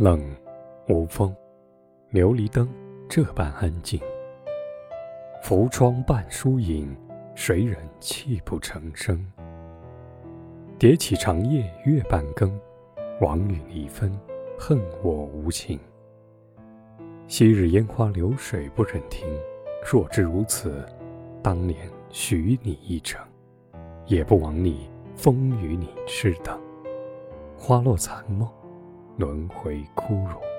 冷，无风，琉璃灯这般安静。浮窗半疏影，谁人泣不成声？叠起长夜月半更，王与离分，恨我无情。昔日烟花流水不忍听，若知如此，当年许你一程，也不枉你风雨你痴等。花落残梦。轮回枯荣。